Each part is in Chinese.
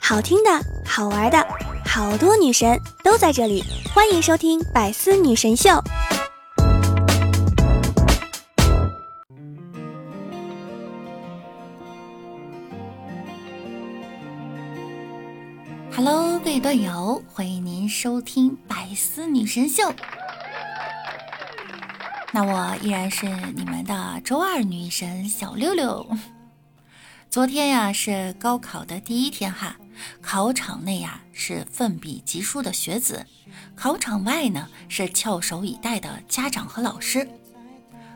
好听的，好玩的，好多女神都在这里，欢迎收听《百思女神秀》。Hello，各位段友，欢迎您收听《百思女神秀》。那我依然是你们的周二女神小六六。昨天呀是高考的第一天哈，考场内呀是奋笔疾书的学子，考场外呢是翘首以待的家长和老师。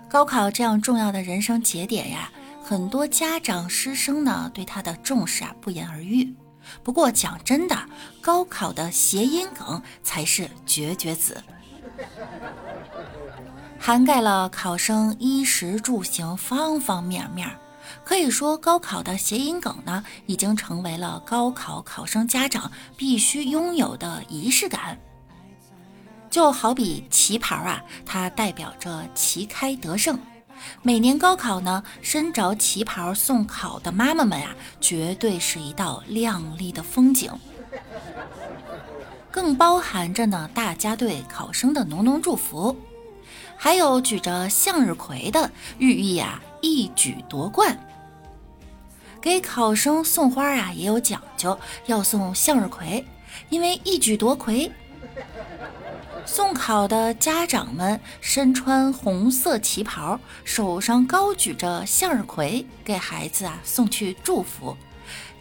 高考这样重要的人生节点呀，很多家长师生呢对他的重视啊不言而喻。不过讲真的，高考的谐音梗才是绝绝子。涵盖了考生衣食住行方方面面，可以说高考的谐音梗呢，已经成为了高考考生家长必须拥有的仪式感。就好比旗袍啊，它代表着旗开得胜。每年高考呢，身着旗袍送考的妈妈们呀，绝对是一道亮丽的风景，更包含着呢大家对考生的浓浓祝福。还有举着向日葵的寓意啊，一举夺冠。给考生送花啊，也有讲究，要送向日葵，因为一举夺魁。送考的家长们身穿红色旗袍，手上高举着向日葵，给孩子啊送去祝福。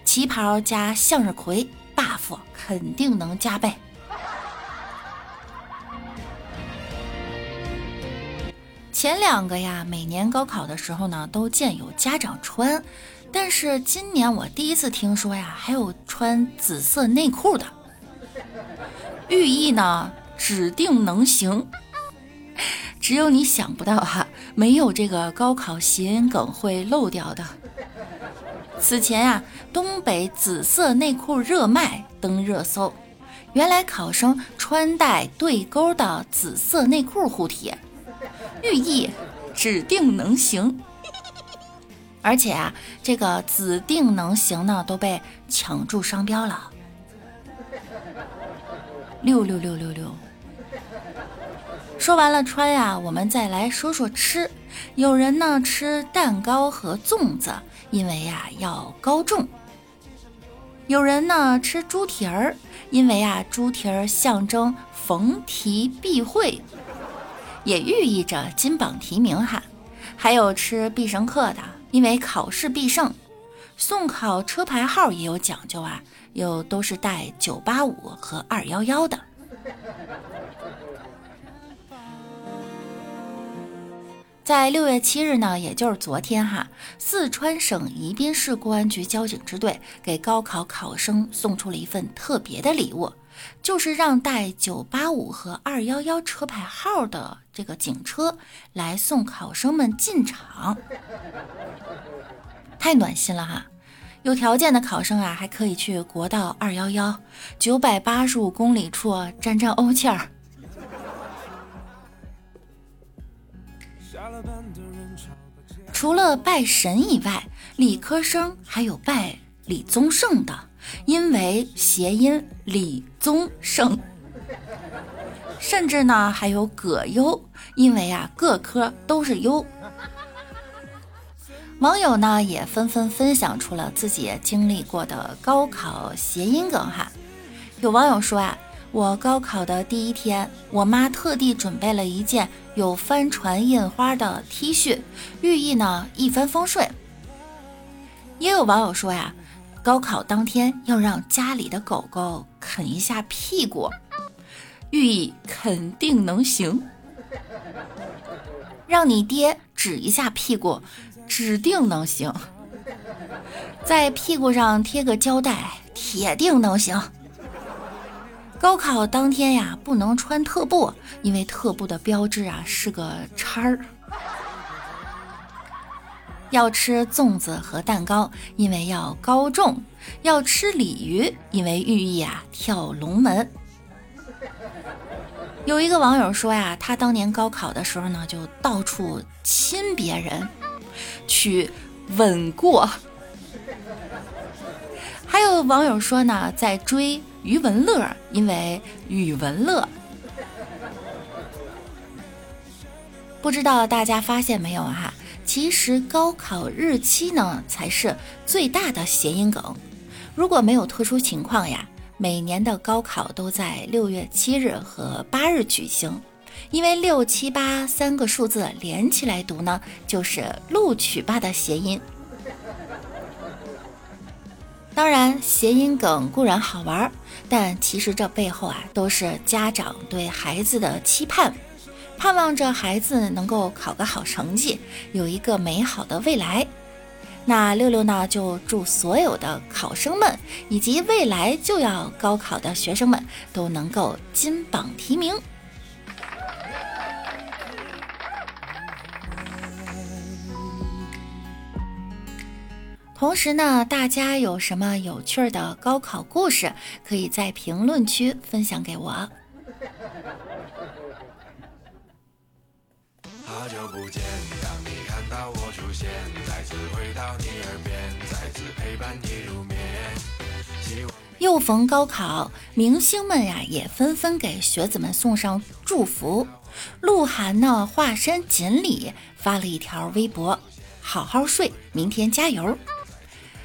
旗袍加向日葵，buff 肯定能加倍。前两个呀，每年高考的时候呢，都见有家长穿，但是今年我第一次听说呀，还有穿紫色内裤的，寓意呢，指定能行。只有你想不到哈，没有这个高考谐音梗会漏掉的。此前呀，东北紫色内裤热卖登热搜，原来考生穿戴对勾的紫色内裤护体。寓意指定能行，而且啊，这个指定能行呢都被抢注商标了。六六六六六。说完了穿呀，我们再来说说吃。有人呢吃蛋糕和粽子，因为呀要高中；有人呢吃猪蹄儿，因为啊猪蹄儿象征逢题必会。也寓意着金榜题名哈，还有吃必胜客的，因为考试必胜。送考车牌号也有讲究啊，有都是带九八五和二幺幺的。在六月七日呢，也就是昨天哈，四川省宜宾市公安局交警支队给高考考生送出了一份特别的礼物。就是让带九八五和二幺幺车牌号的这个警车来送考生们进场，太暖心了哈！有条件的考生啊，还可以去国道二幺幺九百八十五公里处沾沾欧气儿。除了拜神以外，理科生还有拜李宗盛的。因为谐音李宗盛，甚至呢还有葛优，因为啊各科都是优。网友呢也纷纷分享出了自己经历过的高考谐音梗哈。有网友说啊，我高考的第一天，我妈特地准备了一件有帆船印花的 T 恤，寓意呢一帆风顺。也有网友说呀。高考当天要让家里的狗狗啃一下屁股，寓意肯定能行。让你爹指一下屁股，指定能行。在屁股上贴个胶带，铁定能行。高考当天呀，不能穿特步，因为特步的标志啊是个叉儿。要吃粽子和蛋糕，因为要高中；要吃鲤鱼，因为寓意啊跳龙门。有一个网友说呀，他当年高考的时候呢，就到处亲别人，去吻过还有网友说呢，在追余文乐，因为语文乐。不知道大家发现没有啊？其实高考日期呢，才是最大的谐音梗。如果没有特殊情况呀，每年的高考都在六月七日和八日举行，因为六七八三个数字连起来读呢，就是录取吧的谐音。当然，谐音梗固然好玩，但其实这背后啊，都是家长对孩子的期盼。盼望着孩子能够考个好成绩，有一个美好的未来。那六六呢，就祝所有的考生们以及未来就要高考的学生们都能够金榜题名。同时呢，大家有什么有趣的高考故事，可以在评论区分享给我。好久不见，当你看到我出现，再次回到你耳边，再次陪伴你入眠。又逢高考，明星们呀也纷纷给学子们送上祝福。鹿晗呢化身锦鲤发了一条微博：“好好睡，明天加油。”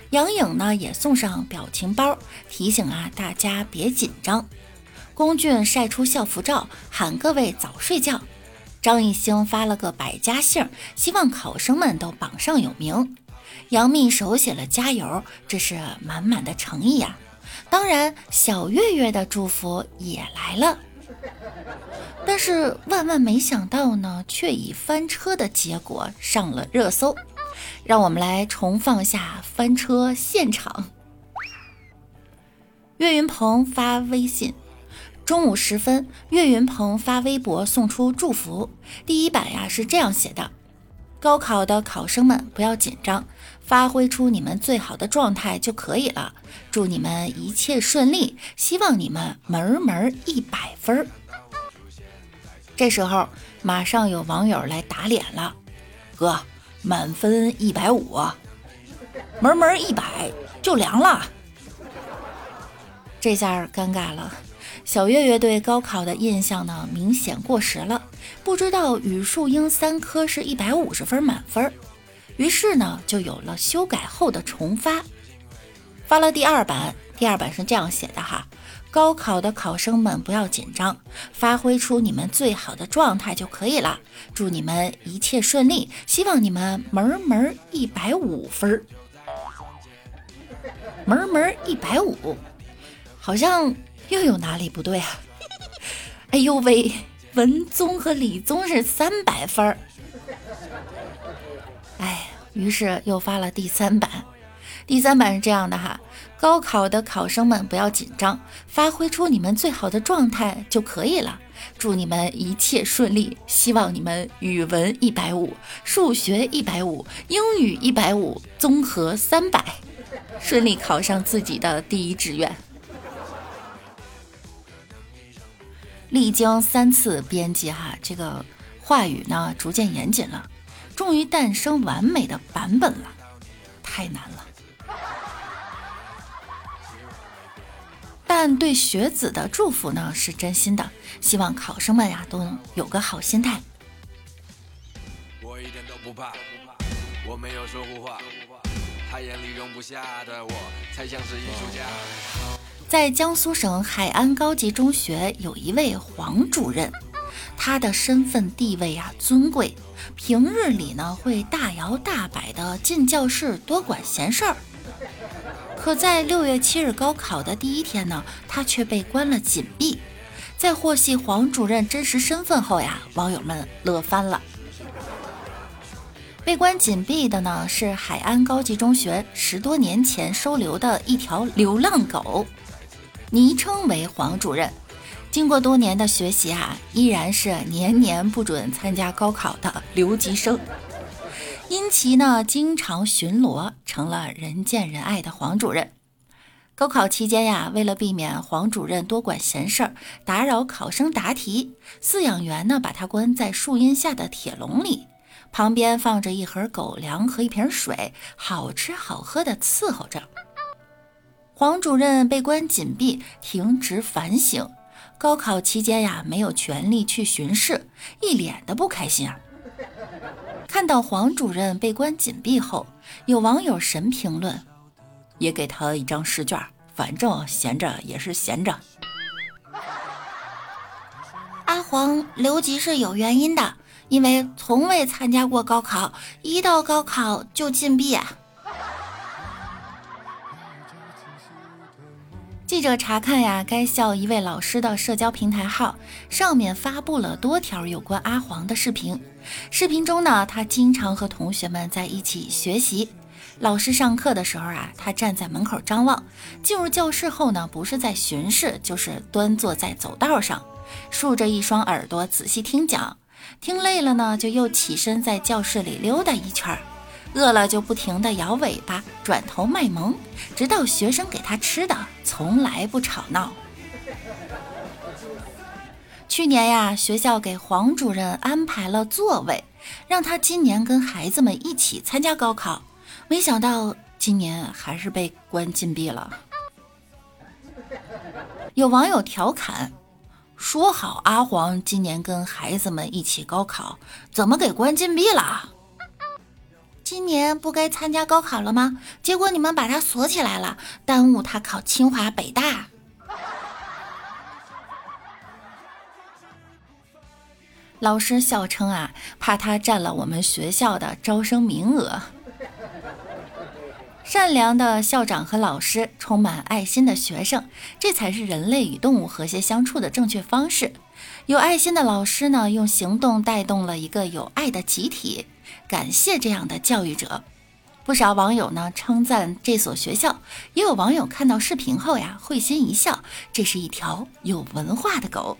杨颖呢也送上表情包，提醒啊大家别紧张。龚俊晒出校服照，喊各位早睡觉。张艺兴发了个百家姓，希望考生们都榜上有名。杨幂手写了加油，这是满满的诚意呀。当然，小月月的祝福也来了。但是万万没想到呢，却以翻车的结果上了热搜。让我们来重放下翻车现场。岳云鹏发微信。中午时分，岳云鹏发微博送出祝福。第一版呀是这样写的：高考的考生们不要紧张，发挥出你们最好的状态就可以了。祝你们一切顺利，希望你们门门一百分。这时候，马上有网友来打脸了：“哥，满分一百五，门门一百就凉了。”这下尴尬了。小月月对高考的印象呢，明显过时了。不知道语数英三科是一百五十分满分，于是呢，就有了修改后的重发。发了第二版，第二版是这样写的哈：高考的考生们不要紧张，发挥出你们最好的状态就可以了。祝你们一切顺利，希望你们门门一百五分，门门一百五，好像。又有哪里不对啊？哎呦喂，文综和理综是三百分儿。哎，于是又发了第三版。第三版是这样的哈：高考的考生们不要紧张，发挥出你们最好的状态就可以了。祝你们一切顺利，希望你们语文一百五，数学一百五，英语一百五，综合三百，顺利考上自己的第一志愿。历经三次编辑，哈，这个话语呢逐渐严谨了，终于诞生完美的版本了，太难了。但对学子的祝福呢是真心的，希望考生们呀都能有个好心态。我一点都不怕，我没有说胡话，他眼里容不下的我，才像是艺术家。在江苏省海安高级中学有一位黄主任，他的身份地位啊尊贵，平日里呢会大摇大摆的进教室多管闲事儿。可在六月七日高考的第一天呢，他却被关了禁闭。在获悉黄主任真实身份后呀，网友们乐翻了。被关禁闭的呢是海安高级中学十多年前收留的一条流浪狗。昵称为黄主任，经过多年的学习啊，依然是年年不准参加高考的留级生。因其呢经常巡逻，成了人见人爱的黄主任。高考期间呀，为了避免黄主任多管闲事儿，打扰考生答题，饲养员呢把他关在树荫下的铁笼里，旁边放着一盒狗粮和一瓶水，好吃好喝的伺候着。黄主任被关紧闭，停职反省。高考期间呀，没有权利去巡视，一脸的不开心啊。看到黄主任被关紧闭后，有网友神评论：“也给他一张试卷，反正闲着也是闲着。”阿黄留级是有原因的，因为从未参加过高考，一到高考就禁闭啊。记者查看呀，该校一位老师的社交平台号上面发布了多条有关阿黄的视频。视频中呢，他经常和同学们在一起学习。老师上课的时候啊，他站在门口张望；进入教室后呢，不是在巡视，就是端坐在走道上，竖着一双耳朵仔细听讲。听累了呢，就又起身在教室里溜达一圈。饿了就不停地摇尾巴，转头卖萌，直到学生给他吃的，从来不吵闹。去年呀，学校给黄主任安排了座位，让他今年跟孩子们一起参加高考。没想到今年还是被关禁闭了。有网友调侃：“说好阿黄今年跟孩子们一起高考，怎么给关禁闭了？”今年不该参加高考了吗？结果你们把他锁起来了，耽误他考清华北大。老师笑称啊，怕他占了我们学校的招生名额。善良的校长和老师，充满爱心的学生，这才是人类与动物和谐相处的正确方式。有爱心的老师呢，用行动带动了一个有爱的集体。感谢这样的教育者，不少网友呢称赞这所学校，也有网友看到视频后呀会心一笑，这是一条有文化的狗。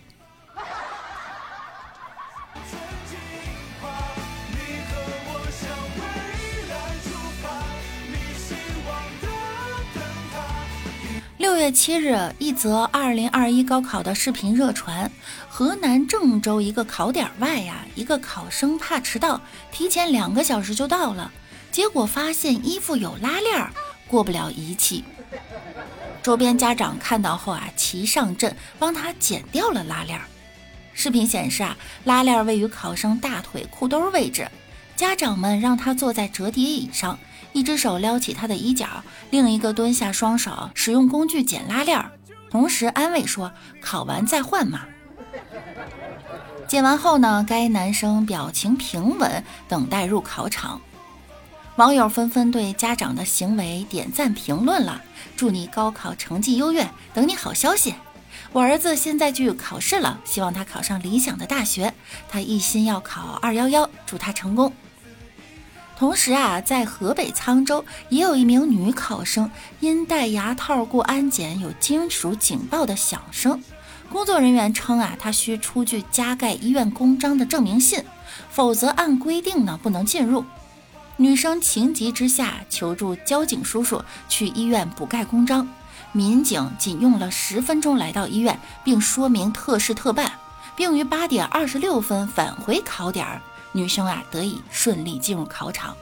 六月七日，一则二零二一高考的视频热传。河南郑州一个考点外呀，一个考生怕迟到，提前两个小时就到了，结果发现衣服有拉链，过不了仪器。周边家长看到后啊，齐上阵帮他剪掉了拉链。视频显示啊，拉链位于考生大腿裤兜位置，家长们让他坐在折叠椅上。一只手撩起他的衣角，另一个蹲下，双手使用工具剪拉链，同时安慰说：“考完再换嘛。”剪完后呢，该男生表情平稳，等待入考场。网友纷纷对家长的行为点赞评论了：“祝你高考成绩优越，等你好消息。我儿子现在就考试了，希望他考上理想的大学。他一心要考二幺幺，祝他成功。”同时啊，在河北沧州也有一名女考生因戴牙套过安检，有金属警报的响声。工作人员称啊，她需出具加盖医院公章的证明信，否则按规定呢不能进入。女生情急之下求助交警叔叔去医院补盖公章，民警仅用了十分钟来到医院，并说明特事特办，并于八点二十六分返回考点儿。女生啊，得以顺利进入考场。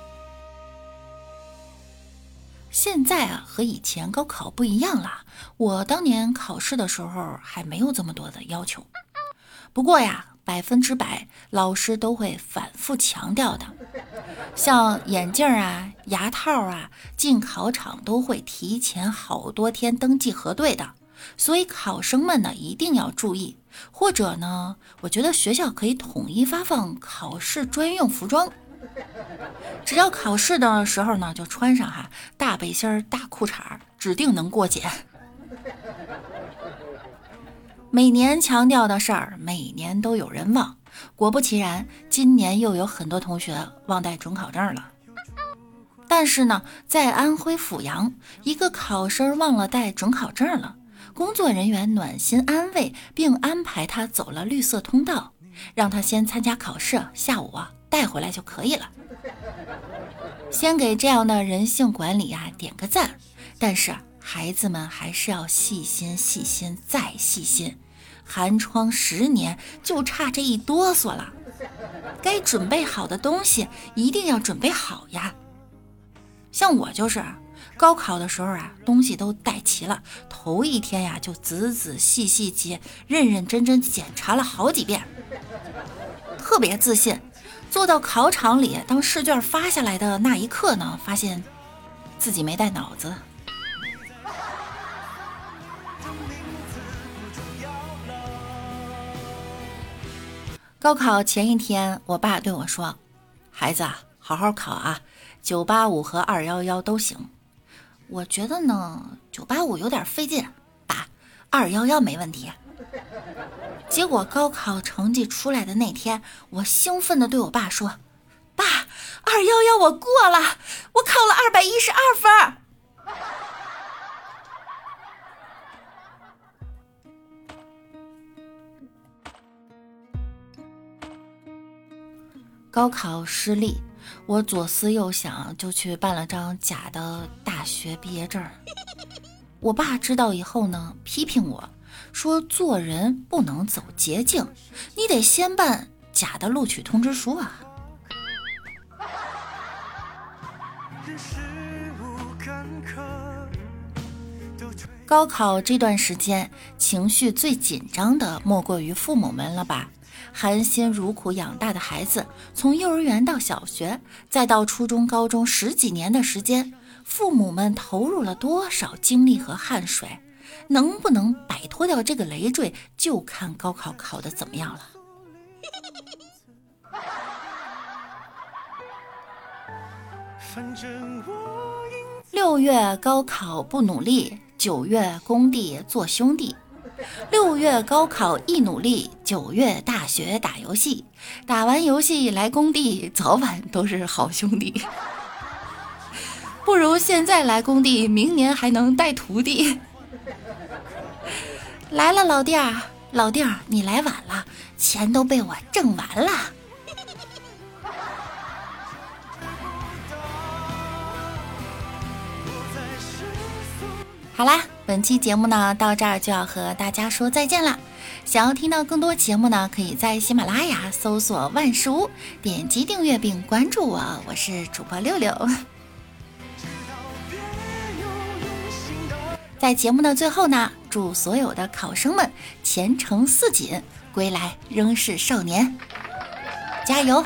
现在啊，和以前高考不一样了。我当年考试的时候还没有这么多的要求。不过呀，百分之百老师都会反复强调的，像眼镜啊、牙套啊，进考场都会提前好多天登记核对的。所以考生们呢，一定要注意。或者呢，我觉得学校可以统一发放考试专用服装，只要考试的时候呢，就穿上哈大背心儿、大裤衩儿，指定能过检。每年强调的事儿，每年都有人忘。果不其然，今年又有很多同学忘带准考证了。但是呢，在安徽阜阳，一个考生忘了带准考证了。工作人员暖心安慰，并安排他走了绿色通道，让他先参加考试，下午啊带回来就可以了。先给这样的人性管理呀点个赞。但是孩子们还是要细心、细心再细心。寒窗十年，就差这一哆嗦了。该准备好的东西一定要准备好呀。像我就是。高考的时候啊，东西都带齐了，头一天呀就仔仔细细记，认认真真检查了好几遍，特别自信。坐到考场里，当试卷发下来的那一刻呢，发现自己没带脑子。高考前一天，我爸对我说：“孩子，好好考啊，九八五和二幺幺都行。”我觉得呢，九八五有点费劲，爸，二幺幺没问题。结果高考成绩出来的那天，我兴奋地对我爸说：“爸，二幺幺我过了，我考了二百一十二分。”高考失利，我左思右想，就去办了张假的大学毕业证。我爸知道以后呢，批评我说：“做人不能走捷径，你得先办假的录取通知书啊。”高考这段时间，情绪最紧张的莫过于父母们了吧？含辛茹苦养大的孩子，从幼儿园到小学，再到初中、高中，十几年的时间，父母们投入了多少精力和汗水？能不能摆脱掉这个累赘，就看高考考的怎么样了。六月高考不努力，九月工地做兄弟。六月高考一努力，九月大学打游戏，打完游戏来工地，早晚都是好兄弟。不如现在来工地，明年还能带徒弟。来了，老弟儿，老弟儿，你来晚了，钱都被我挣完了。好啦。本期节目呢，到这儿就要和大家说再见了。想要听到更多节目呢，可以在喜马拉雅搜索“万事屋”，点击订阅并关注我。我是主播六六。在节目的最后呢，祝所有的考生们前程似锦，归来仍是少年，加油！